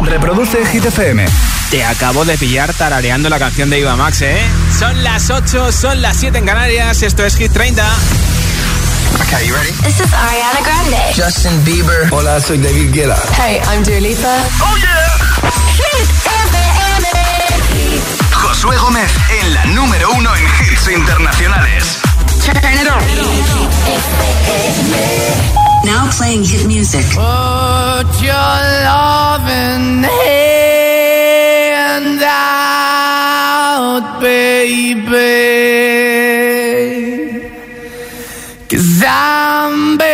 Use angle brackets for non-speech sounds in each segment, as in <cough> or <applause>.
Reproduce Hit FM. Te acabo de pillar tarareando la canción de Iva Max, ¿eh? Son las 8, son las 7 en Canarias. Esto es Hit 30. Okay, you ready? This is Ariana Grande. Justin Bieber. Hola, soy David Guetta. Hey, I'm Dua Lipa. Oh yeah. Hit FM. Josué Gómez en la número uno en hits internacionales. Turn it on. Now playing hit music. Put your loving hand out, baby. Cause I'm begging.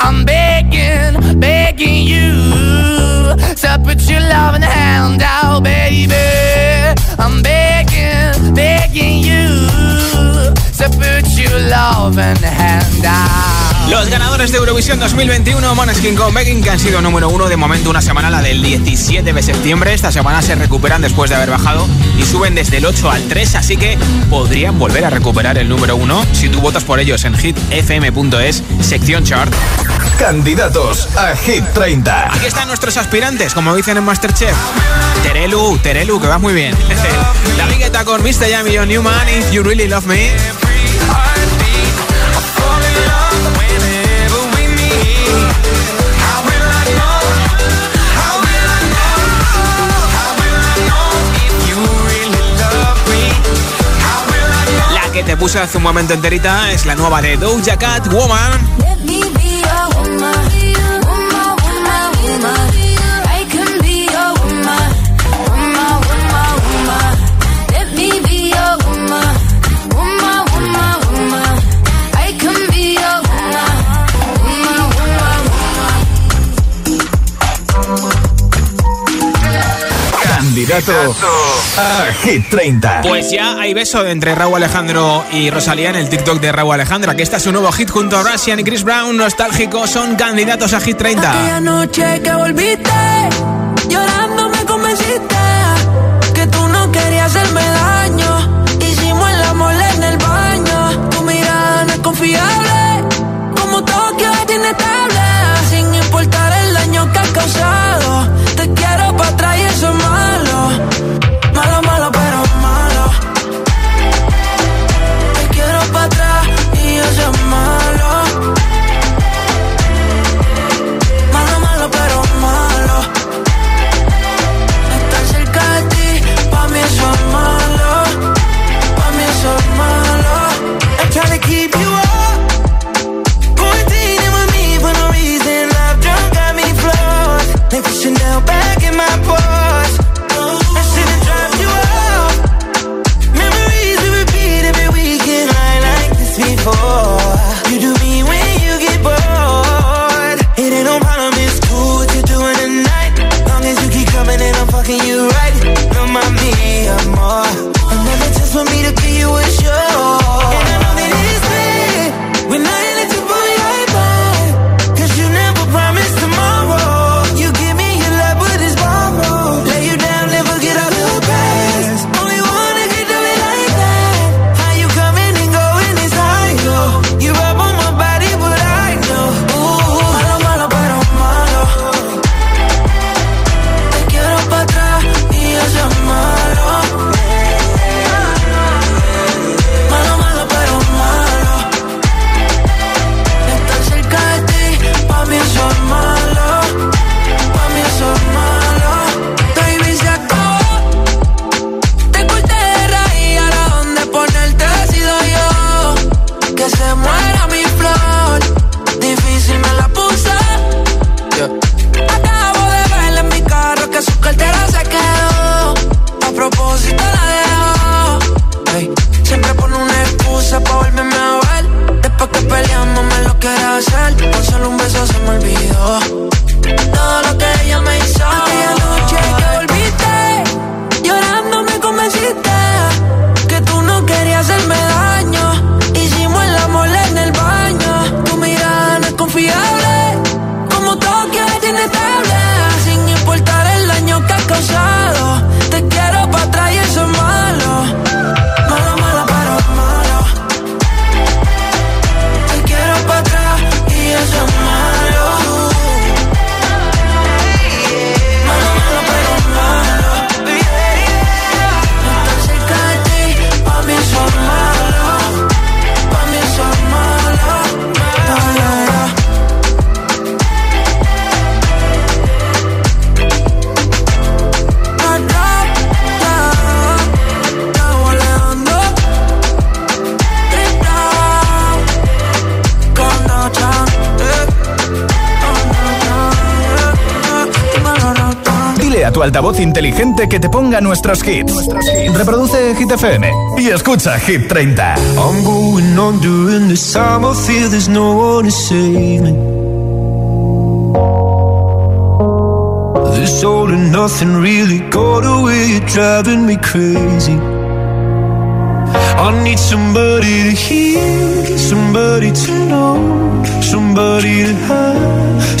I'm begging, begging you. I'm begging, begging you put your hand out. Los ganadores de Eurovisión 2021, Måneskin con Begging, que han sido número uno de momento una semana, la del 17 de septiembre. Esta semana se recuperan después de haber bajado y suben desde el 8 al 3, así que podrían volver a recuperar el número uno si tú votas por ellos en hitfm.es, sección chart. Candidatos a Hit 30. Aquí están nuestros aspirantes, como dicen en Masterchef. Terelu, Terelu, que vas muy bien. <laughs> La Guetta con Mr. Yami John Newman, If You Really Love Me. La que te puse hace un momento enterita es la nueva de Doja Cat, Woman. candidato a Hit 30. Pues ya hay beso entre Raúl Alejandro y Rosalía en el TikTok de Raúl Alejandro. Que está su nuevo hit junto a Russian y Chris Brown, nostálgico, son candidatos a Hit 30. Aquella noche que volviste, llorando me convenciste que tú no querías hacerme daño. Hicimos el amor en el baño, tu mirada no es confiable, como Tokio inestable, sin importar el daño que has causado altavoz inteligente que te ponga nuestros hits. Reproduce Hit FM y escucha Hit 30. I'm going on during this time. I feel there's no one to save me. This all and nothing really got away. Driving me crazy. I need somebody to hear, somebody to know, somebody to have.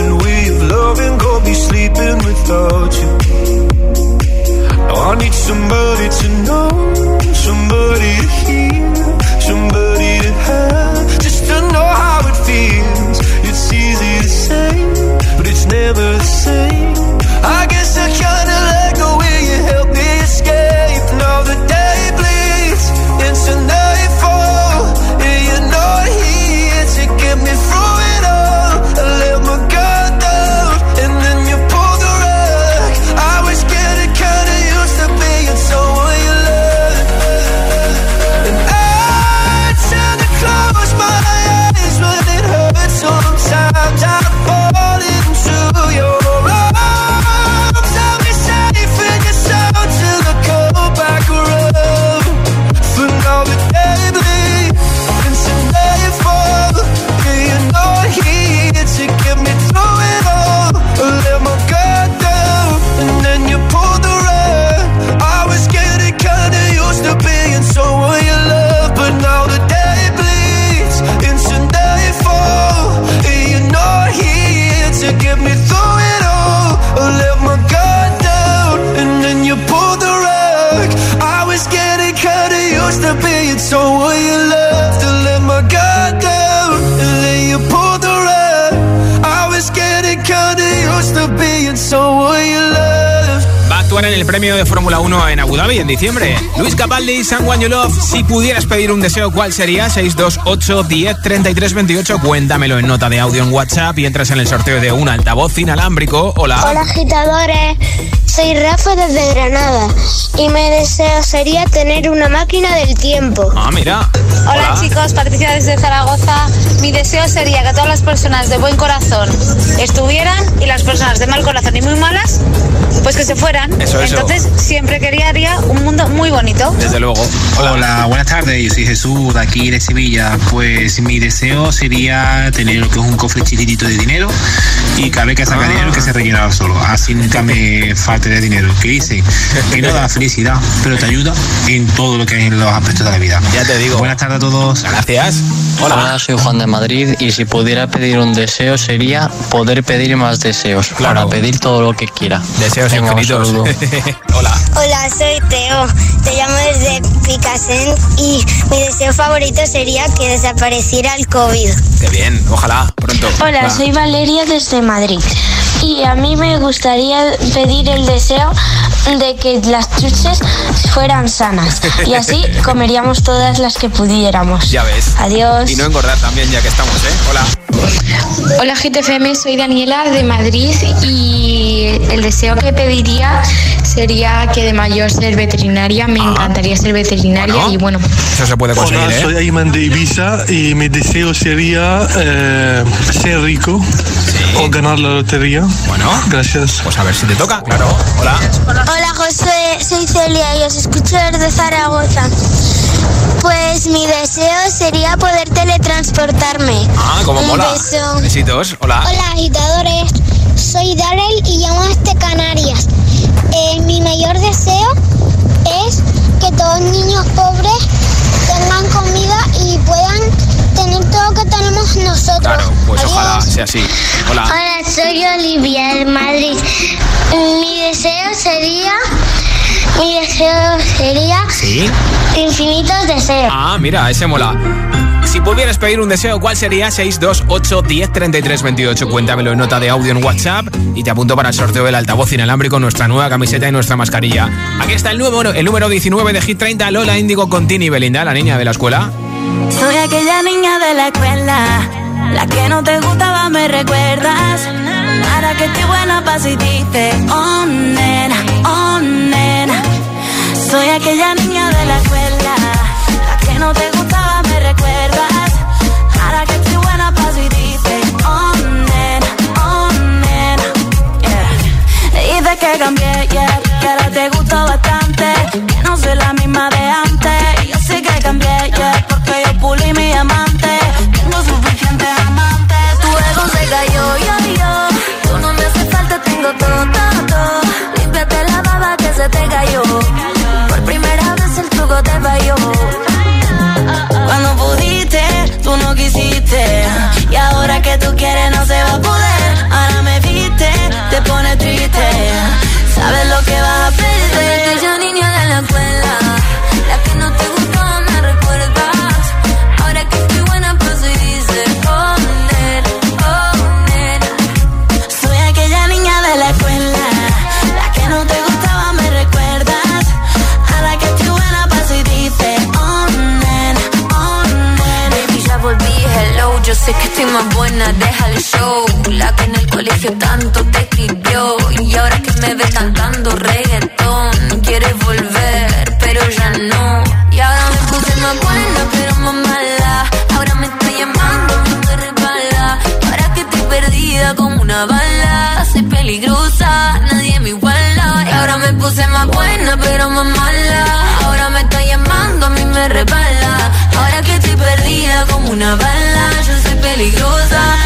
and we Capaldi, Love. Si pudieras pedir un deseo, ¿cuál sería? 628 10 33 28. Cuéntamelo en nota de audio en WhatsApp y entras en el sorteo de un altavoz inalámbrico. Hola. Hola agitadores, soy Rafa desde Granada y mi deseo sería tener una máquina del tiempo. Ah, mira. Hola chicos, Patricia desde Zaragoza. Mi deseo sería que todas las personas de buen corazón estuvieran y las personas de mal corazón y muy malas, pues que se fueran. Eso, eso. Entonces siempre quería haría un mundo muy bonito. Desde luego. Hola. buenas tardes. Yo soy Jesús, de aquí de Sevilla. Pues mi deseo sería tener lo que es un cofre chiquitito de dinero y cada vez que saca dinero que se rellenara solo. Así nunca me falte de dinero. ¿Qué dice? Que no da <laughs> felicidad, pero te ayuda en todo lo que hay en los aspectos de la vida. Ya te digo. Buenas tardes a todos. Gracias. Hola. soy Juan de Madrid y si pudiera pedir un deseo sería poder pedir más deseos Claro. para pedir todo lo que quiera. Deseos Venga, un infinitos. saludo. <laughs> Hola. Hola, soy Teo, te llamo desde Picasen y mi deseo favorito sería que desapareciera el COVID. Qué bien. Ojalá. Pronto. Hola, Va. soy Valeria desde Madrid y a mí me gustaría pedir el deseo de que las chuches fueran sanas y así <laughs> comeríamos todas las que pudiéramos. Ya ves. Adiós. Y no engordar también, ya que estamos, ¿eh? Hola. Hola GTFM, soy Daniela de Madrid y el deseo que pediría sería que de mayor ser veterinaria. Me encantaría ser veterinaria Bueno. y bueno, Eso se puede conseguir, Hola, ¿eh? soy Ayman de Ibiza y mi deseo sería eh, ser rico o ganar la lotería. Bueno. Gracias. Pues a ver si te toca, claro. Hola. Hola José, soy Celia y os escucho desde Zaragoza. Pues mi deseo sería poder teletransportarme. Ah, como Un mola. beso. Besitos. Hola. Hola agitadores, soy Darrell y llamo desde Canarias. Eh, mi mayor deseo es que todos los niños pobres tengan comida y puedan tener todo lo que tenemos nosotros. Claro, pues Adiós. ojalá sea así. Hola. Hola, soy Olivia de Madrid. Mi deseo sería, mi deseo sería ¿Sí? infinitos deseos. Ah, mira, ese mola. Si pudieras pedir un deseo, ¿cuál sería? 628 10 33 28. Cuéntamelo en nota de audio en WhatsApp y te apunto para el sorteo del altavoz inalámbrico, nuestra nueva camiseta y nuestra mascarilla. Aquí está el número, el número 19 de Hit 30, Lola Índigo con Tini Belinda, la niña de la escuela. Soy aquella niña de la escuela, la que no te gustaba, me recuerdas. Ahora que estoy buena pa' si dices, oh oh nena. Soy aquella niña de la escuela, la que no te gustaba, me recuerdas. Ahora que estoy buena pa' si dices, oh nena, oh nena. Yeah. Que cambié, yeah, que ahora te gusto bastante. Tengo todo, todo, todo. Límpiate la baba que se te cayó. Por primera vez el truco te falló. Cuando pudiste, tú no quisiste. Y ahora que tú quieres, no se va a poder. Ahora me viste, te pone triste. Sabes lo que vas a Más buena, deja el show. La que en el colegio tanto te escribió. Y ahora que me ves cantando reggaetón, quieres volver, pero ya no. Y ahora me puse más buena, pero más mala. Ahora me está llamando, me resbala. Ahora que estoy perdida como una bala. Soy peligrosa, nadie me iguala. Y ahora me puse más buena, pero más mala. Ahora me está llamando, a mí me resbala. Ahora que estoy perdida como una bala. Peligrosa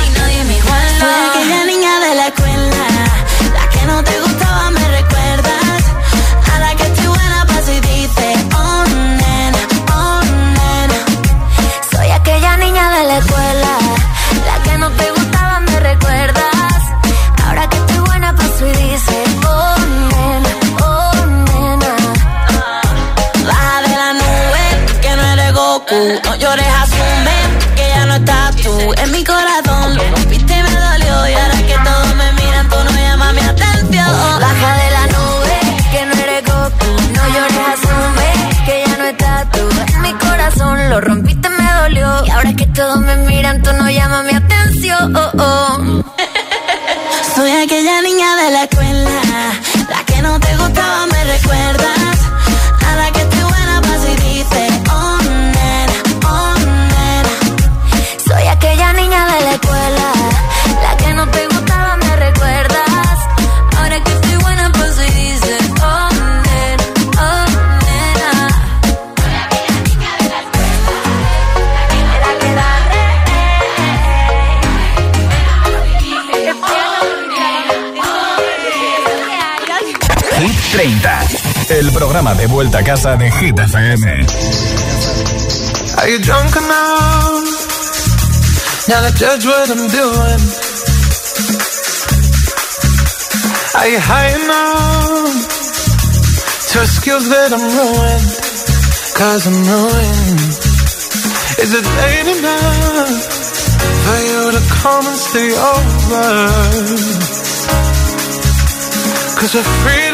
programa de vuelta a casa de Hit FM. Are you drunk enough now to judge what I'm doing? Are you high enough to excuse that I'm ruined? Cause I'm ruined. Is it late enough for you to come and stay over? Cause we're free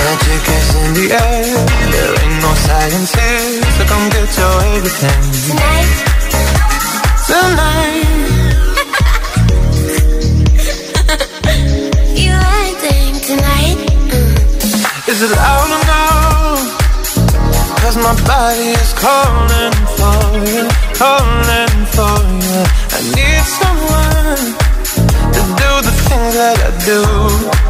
Magic is in the air. There ain't no science here, so come get your everything. Tonight. <laughs> Tonight. You acting tonight? Is it loud or no? Cause my body is calling for you, calling for you. I need someone to do the things that I do.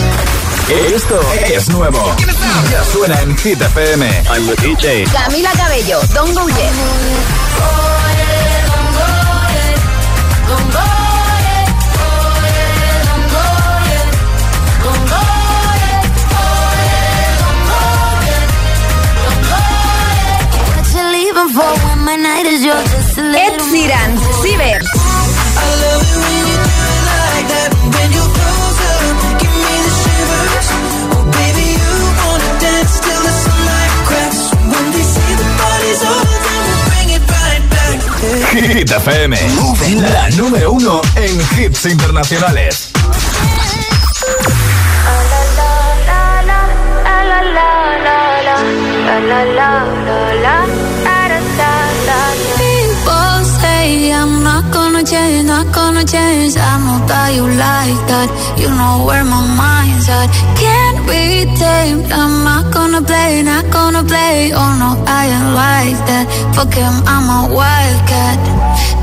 Esto es nuevo. Ya suena en Hit FM. I'm the DJ. Camila Cabello, Don't Go Yet. What you FM. La número uno en hits internacionales. People say I'm not gonna change, not gonna change. I know that you like that. You know where my mind's at. Can't be tamed. I'm not gonna play, not gonna play. Oh no, I ain't like that. Fuck him, I'm a wildcat.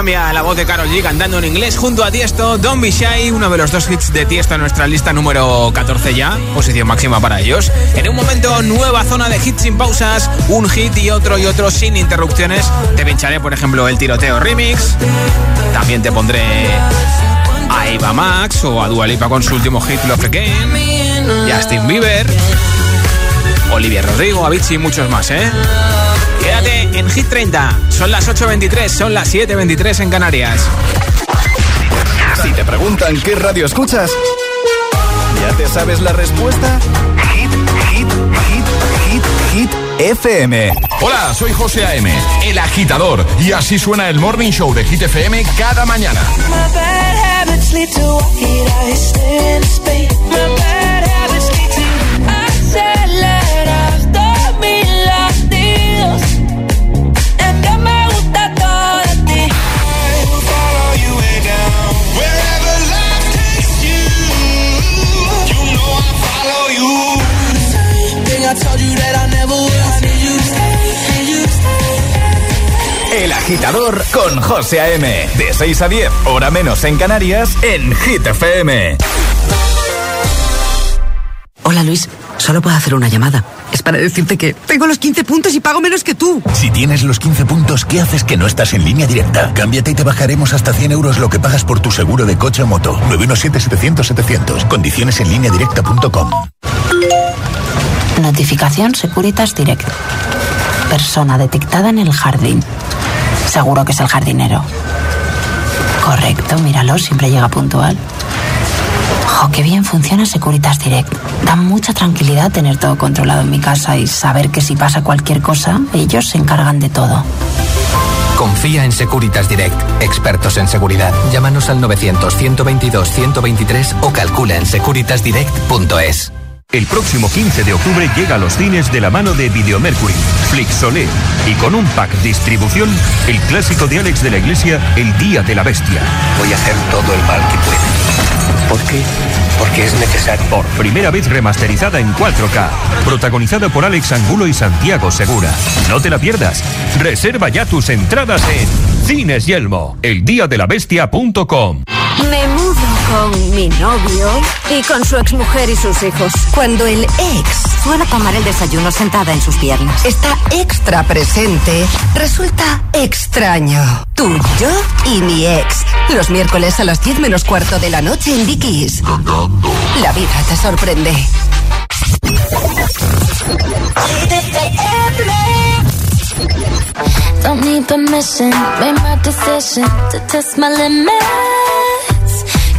cambia la voz de Carol G cantando en inglés junto a Tiesto, Don't Be Shy, uno de los dos hits de Tiesto en nuestra lista número 14 ya, posición máxima para ellos. En un momento, nueva zona de hits sin pausas, un hit y otro y otro sin interrupciones. Te pincharé, por ejemplo, el tiroteo remix. También te pondré a Eva Max o a Dua Lipa con su último hit Love Again, Justin Bieber, Olivia Rodrigo, Avicii y muchos más, ¿eh? Quédate en Hit 30. Son las 8.23, son las 7.23 en Canarias. Si te preguntan qué radio escuchas, ¿ya te sabes la respuesta? Hit, hit, hit, hit, hit, FM. Hola, soy José A.M., el agitador, y así suena el Morning Show de Hit FM cada mañana. My bad habits lead to agitador con José A.M. De 6 a 10, hora menos en Canarias, en Hit FM. Hola Luis, solo puedo hacer una llamada. Es para decirte que tengo los 15 puntos y pago menos que tú. Si tienes los 15 puntos, ¿qué haces que no estás en línea directa? Cámbiate y te bajaremos hasta 100 euros lo que pagas por tu seguro de coche o moto. 917-700-700. Condiciones en línea directa.com. Notificación Securitas Direct. Persona detectada en el jardín. Seguro que es el jardinero. Correcto, míralo, siempre llega puntual. Jo, qué bien funciona Securitas Direct. Da mucha tranquilidad tener todo controlado en mi casa y saber que si pasa cualquier cosa, ellos se encargan de todo. Confía en Securitas Direct, expertos en seguridad. Llámanos al 900-122-123 o calcula en securitasdirect.es. El próximo 15 de octubre llega a los cines de la mano de Videomercury, Flixolé y con un pack distribución, el clásico de Alex de la Iglesia, El Día de la Bestia. Voy a hacer todo el mal que pueda. ¿Por qué? Porque es necesario. Por primera vez remasterizada en 4K, protagonizada por Alex Angulo y Santiago Segura. No te la pierdas. Reserva ya tus entradas en Cines Yelmo, eldiadelabestia.com. Me mudo con mi novio y con su exmujer y sus hijos. Cuando el ex suele tomar el desayuno sentada en sus piernas, está extra presente, resulta extraño. Tú, yo y mi ex. Los miércoles a las 10 menos cuarto de la noche en Dickies. La vida te sorprende. Don't need permission, made my decision to test my limits.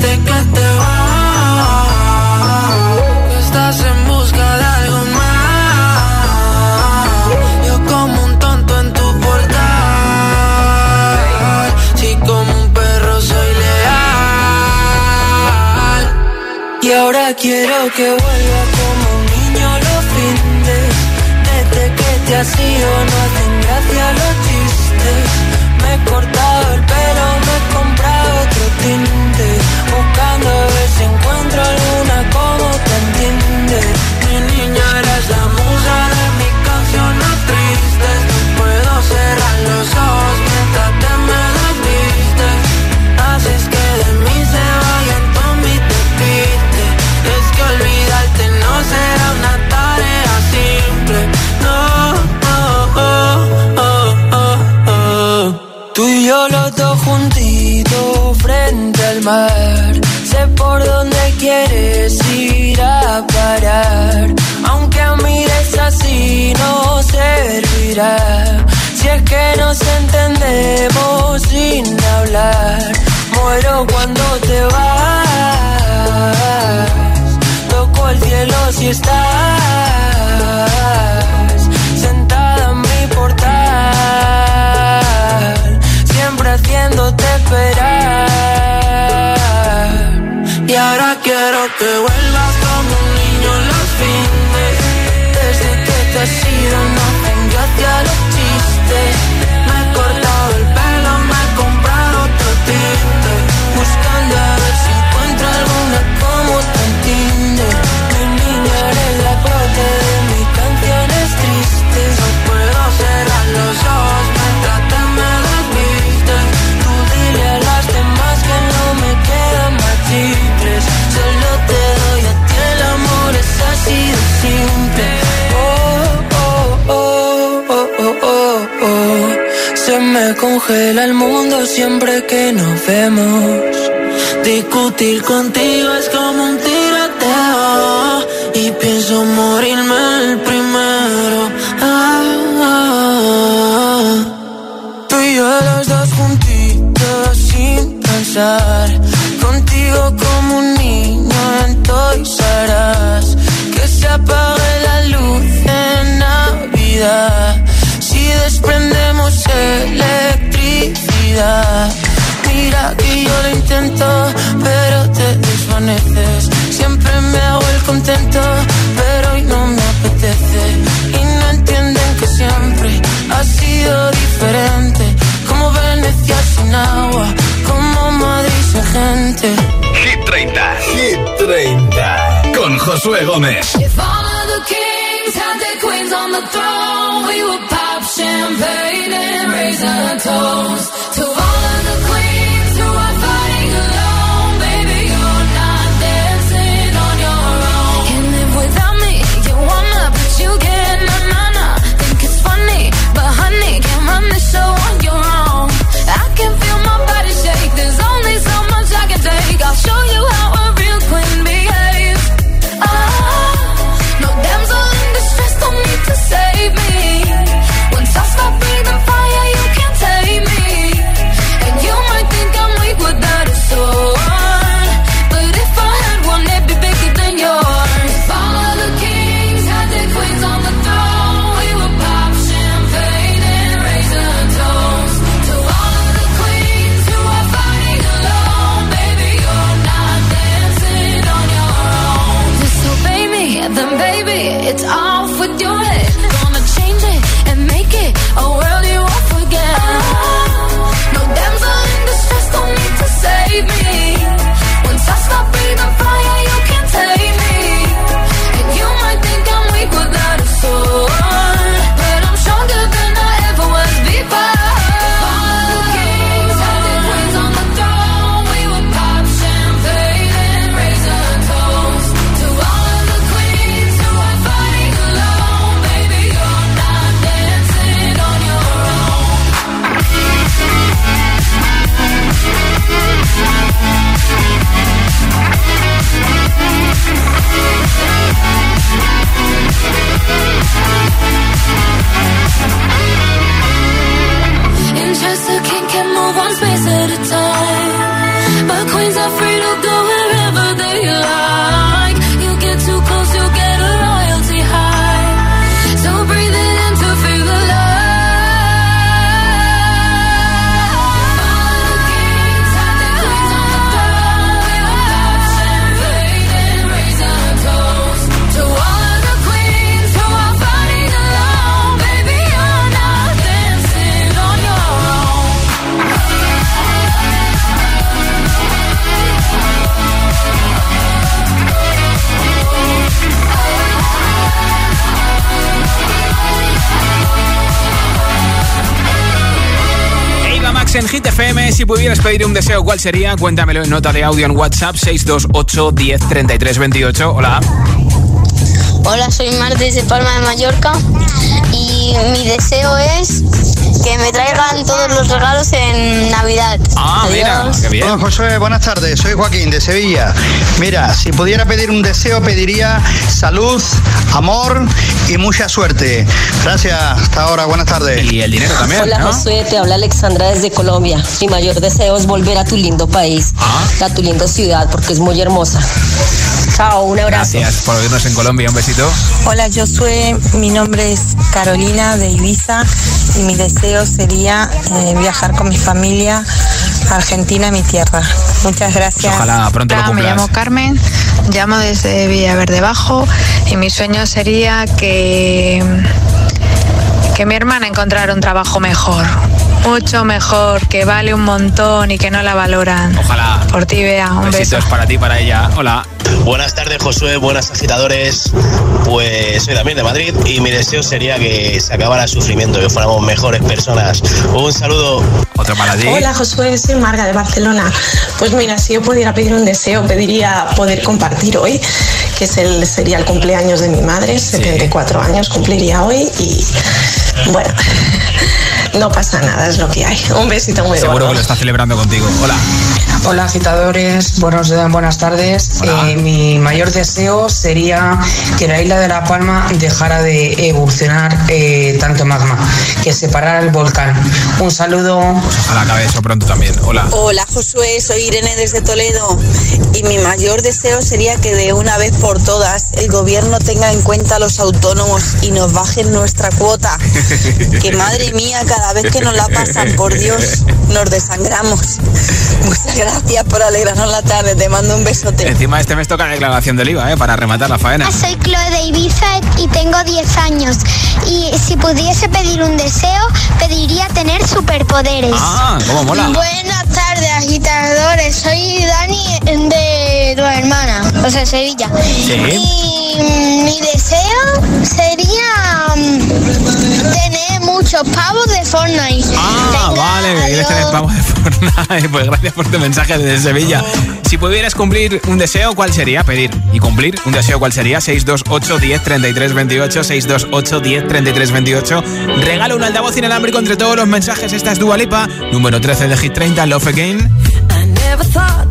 dijiste que te vas, que estás en busca de algo más. Yo como un tonto en tu portal. Si como un perro soy leal. Y ahora quiero que vuelva como un niño los fines. Desde que te has ido no hacen gracia los chistes. Me he cortado el pelo, me he comprado Tú y yo los dos juntitos frente al mar. Sé por dónde quieres ir a parar. Aunque mires así no servirá. Si es que nos entendemos sin hablar. Muero cuando te vas. Toco el cielo si estás sentada en mi portal, haciéndote esperar. que vuelvas como un niño los fines. Desde que te has ido no hacen gracia los chistes. Me congela el mundo siempre que nos vemos. Discutir contigo es como un tiroteo Y pienso morirme el primero Ah, ah, ah. Tú y yo los dos juntitos sin pensar Mira que yo lo intento, pero te desvaneces. Siempre me hago el contento, pero hoy no me apetece. Y no entienden que siempre ha sido diferente. Como Venecia sin agua, como Madrid sin gente. Hit 30. Hit 30. Con Josué Gómez. If all of the kings had their queens on the throne, we would champagne and raise a toast to pudieras pedir un deseo, ¿cuál sería? Cuéntamelo en nota de audio en WhatsApp 628 10 33 28. Hola. Hola, soy Mar desde Palma de Mallorca y mi deseo es que me traigan todos los regalos en Navidad. Ah, Adiós. Hola Josué, buenas tardes, soy Joaquín de Sevilla. Mira, si pudiera pedir un deseo, pediría salud, amor y mucha suerte. Gracias, hasta ahora, buenas tardes. Y el dinero Hola Josué, te habla Alexandra desde Colombia. Mi mayor deseo es volver a tu lindo país, a tu linda ciudad, porque es muy hermosa. Chao, un abrazo. Gracias por oírnos en Colombia. Un besito. Hola Josué, mi nombre es Carolina de Ibiza y mi deseo sería eh, viajar con mi familia a Argentina, mi tierra. Muchas gracias. Ojalá pronto lo Hola, me cumplas. llamo Carmen llamo desde Villaverde Bajo y mi sueño sería que, que mi hermana encontrara un trabajo mejor, mucho mejor, que vale un montón y que no la valoran. Ojalá. Por ti, Bea, un beso. Besitos para ti, para ella. Hola. Buenas tardes, Josué. Buenas agitadores. Pues soy también de Madrid y mi deseo sería que se acabara el sufrimiento, que fuéramos mejores personas. Un saludo. Otra para ti. Hola Josué, soy Marga de Barcelona. Pues mira, si yo pudiera pedir un deseo, pediría poder compartir hoy, que es el, sería el cumpleaños de mi madre, 74 años cumpliría hoy y bueno, no pasa nada, es lo que hay. Un besito muy Seguro que lo está celebrando contigo. Hola. Hola agitadores, buenos, buenas tardes. Eh, mi mayor deseo sería que la isla de La Palma dejara de evolucionar eh, tanto magma, que separara el volcán. Un saludo. Ojalá acabe eso pronto también. Hola. Hola Josué, soy Irene desde Toledo y mi mayor deseo sería que de una vez por todas el gobierno tenga en cuenta a los autónomos y nos bajen nuestra cuota. <laughs> Que madre mía, cada vez que nos la pasan, por Dios, nos desangramos. Muchas gracias por alegrarnos la tarde, te mando un besote. Encima este mes toca la declaración del IVA, ¿eh? Para rematar la faena. Soy Chloe de Ibiza y tengo 10 años. Y si pudiese pedir un deseo, pediría tener superpoderes. Ah, cómo mola. Buenas tardes, agitadores. Soy Dani de tu hermana, o sea, Sevilla. Sí. Y mi deseo sería mm, tener muchos pavos de Fortnite. Ah, vale, que quieres tener de Fortnite. <laughs> Pues gracias por tu mensaje desde Sevilla. Si pudieras cumplir un deseo, ¿cuál sería? Pedir y cumplir un deseo, ¿cuál sería? 628 10 33 28, 628 10 33 28. Regalo un altavoz inalámbrico entre todos los mensajes. Esta es Dualipa, número 13 de Hit 30, Love Again. I never thought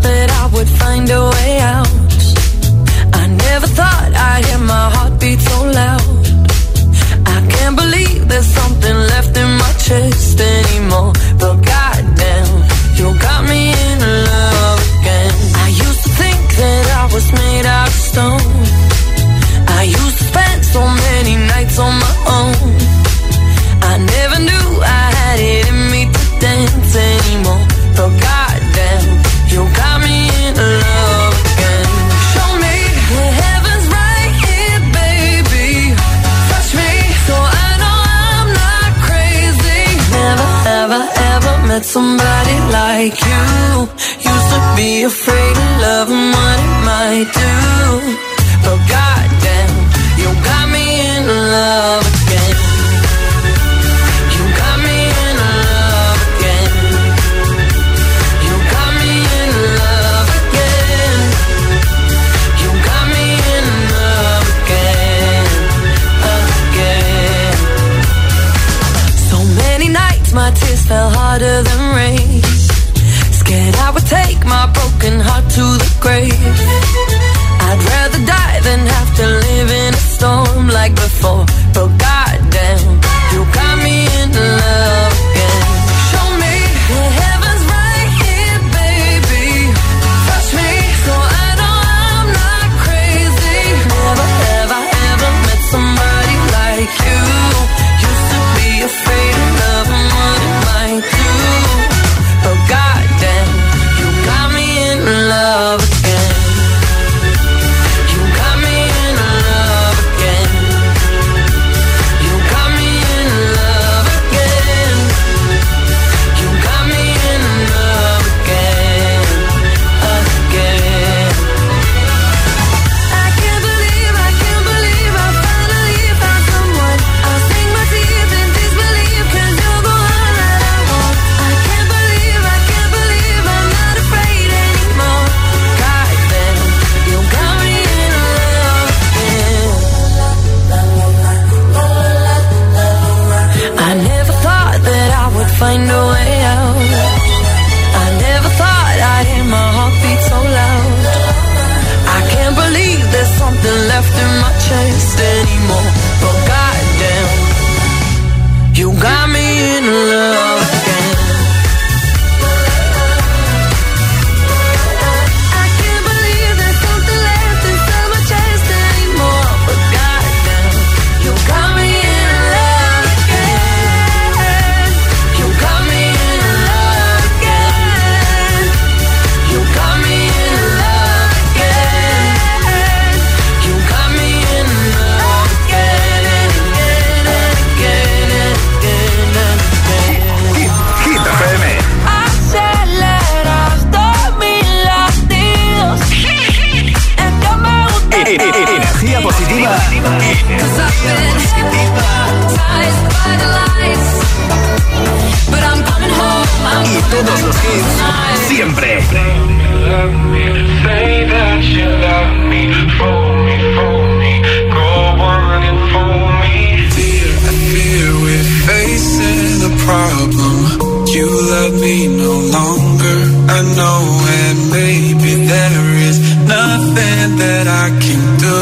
that I can do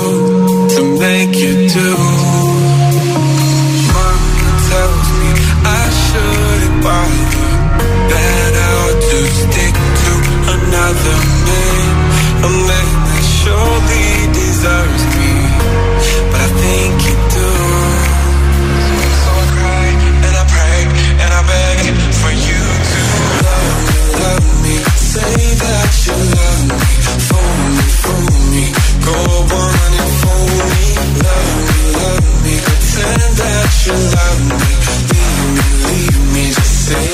to make you do.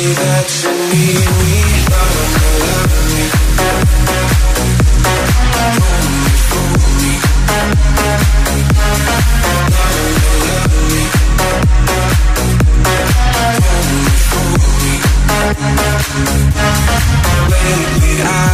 Lately I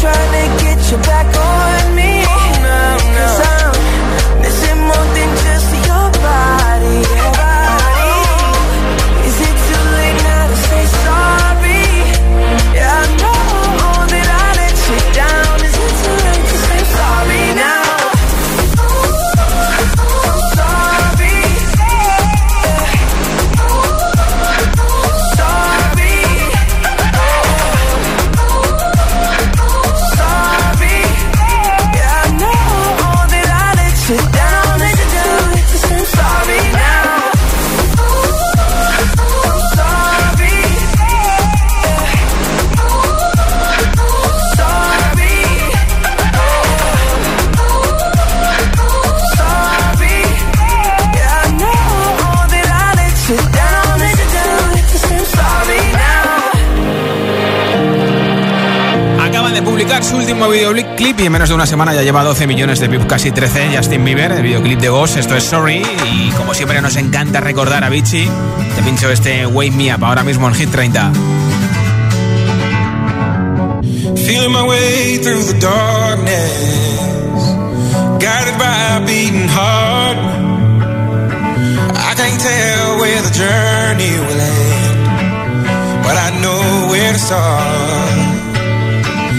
trying to get you back on me. Videoclip y en menos de una semana ya lleva 12 millones de views, casi 13. Justin Bieber, el videoclip de Ghost, esto es Sorry. Y como siempre nos encanta recordar a Vichy, te pincho este Wake Me Up ahora mismo en Hit 30. Feeling my way through the darkness, guided by a beating heart. I can't tell where the journey will end, but I know where to start.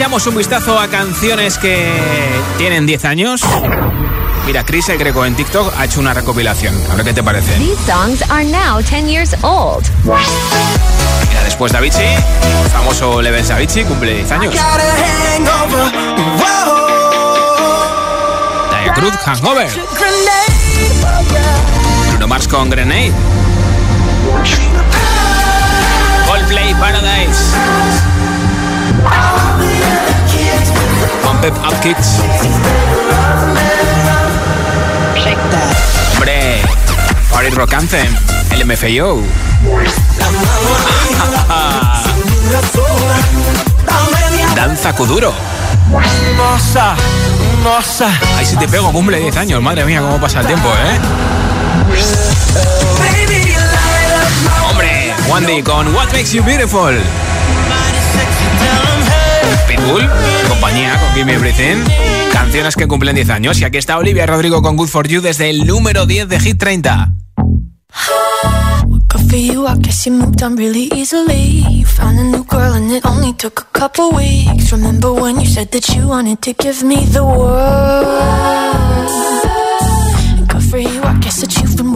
Echamos un vistazo a canciones que tienen 10 años? Mira, Chris el Greco en TikTok ha hecho una recopilación. A ver qué te parece. These songs are now 10 years old. Mira, después Davichi, el famoso Leven Savici, cumple 10 años. Daya Cruz, Hangover. Bruno Mars con Grenade. It Up Kids. Hombre, Party Rock Anthem, el MFAO. <laughs> Danza Kuduro. Nossa, nossa. Ay, si te pego, cumple 10 años. Madre mía, cómo pasa el tiempo, ¿eh? Hombre, Wandy con What Makes You Beautiful. Compañía con Everything. Canciones que cumplen 10 años. Y aquí está Olivia Rodrigo con Good For You desde el número 10 de Hit 30. Good for you, I guess you moved on really easily. You found a new girl and it only took a couple weeks. Remember when you said that you wanted to give me the world?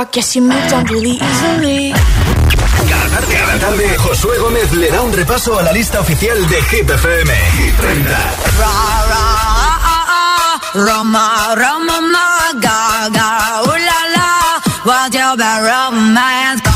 I guess you moved on really easily. Cada tarde, cada tarde, Josué Gómez le da un repaso a la lista oficial de Hit FM. Hit 30. Roma, roma, ma, ga, what's your bad romance?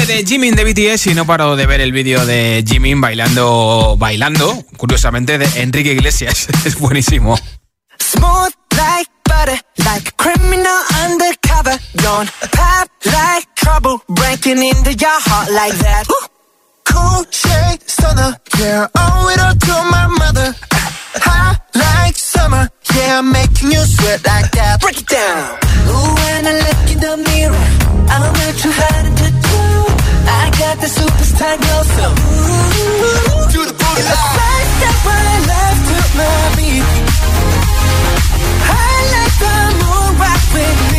Cumple de Jimin de BTS y no paro de ver el vídeo de Jimin bailando, bailando, curiosamente, de Enrique Iglesias. <laughs> es buenísimo. Smooth like butter, like a criminal undercover. Don't pop like trouble, breaking into your heart like that. Cool shade stunner, yeah, owe it all to my mother. <laughs> Hot like summer, yeah, making you sweat like that. Break it down. Ooh, when I look in the mirror, I'm not too hard to do. I got the superstar glow, so ooh, do the booty. It's a side step when I love to my beat. I like the moon rock with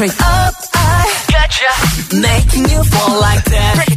Straight up, I gotcha. Making you fall like that.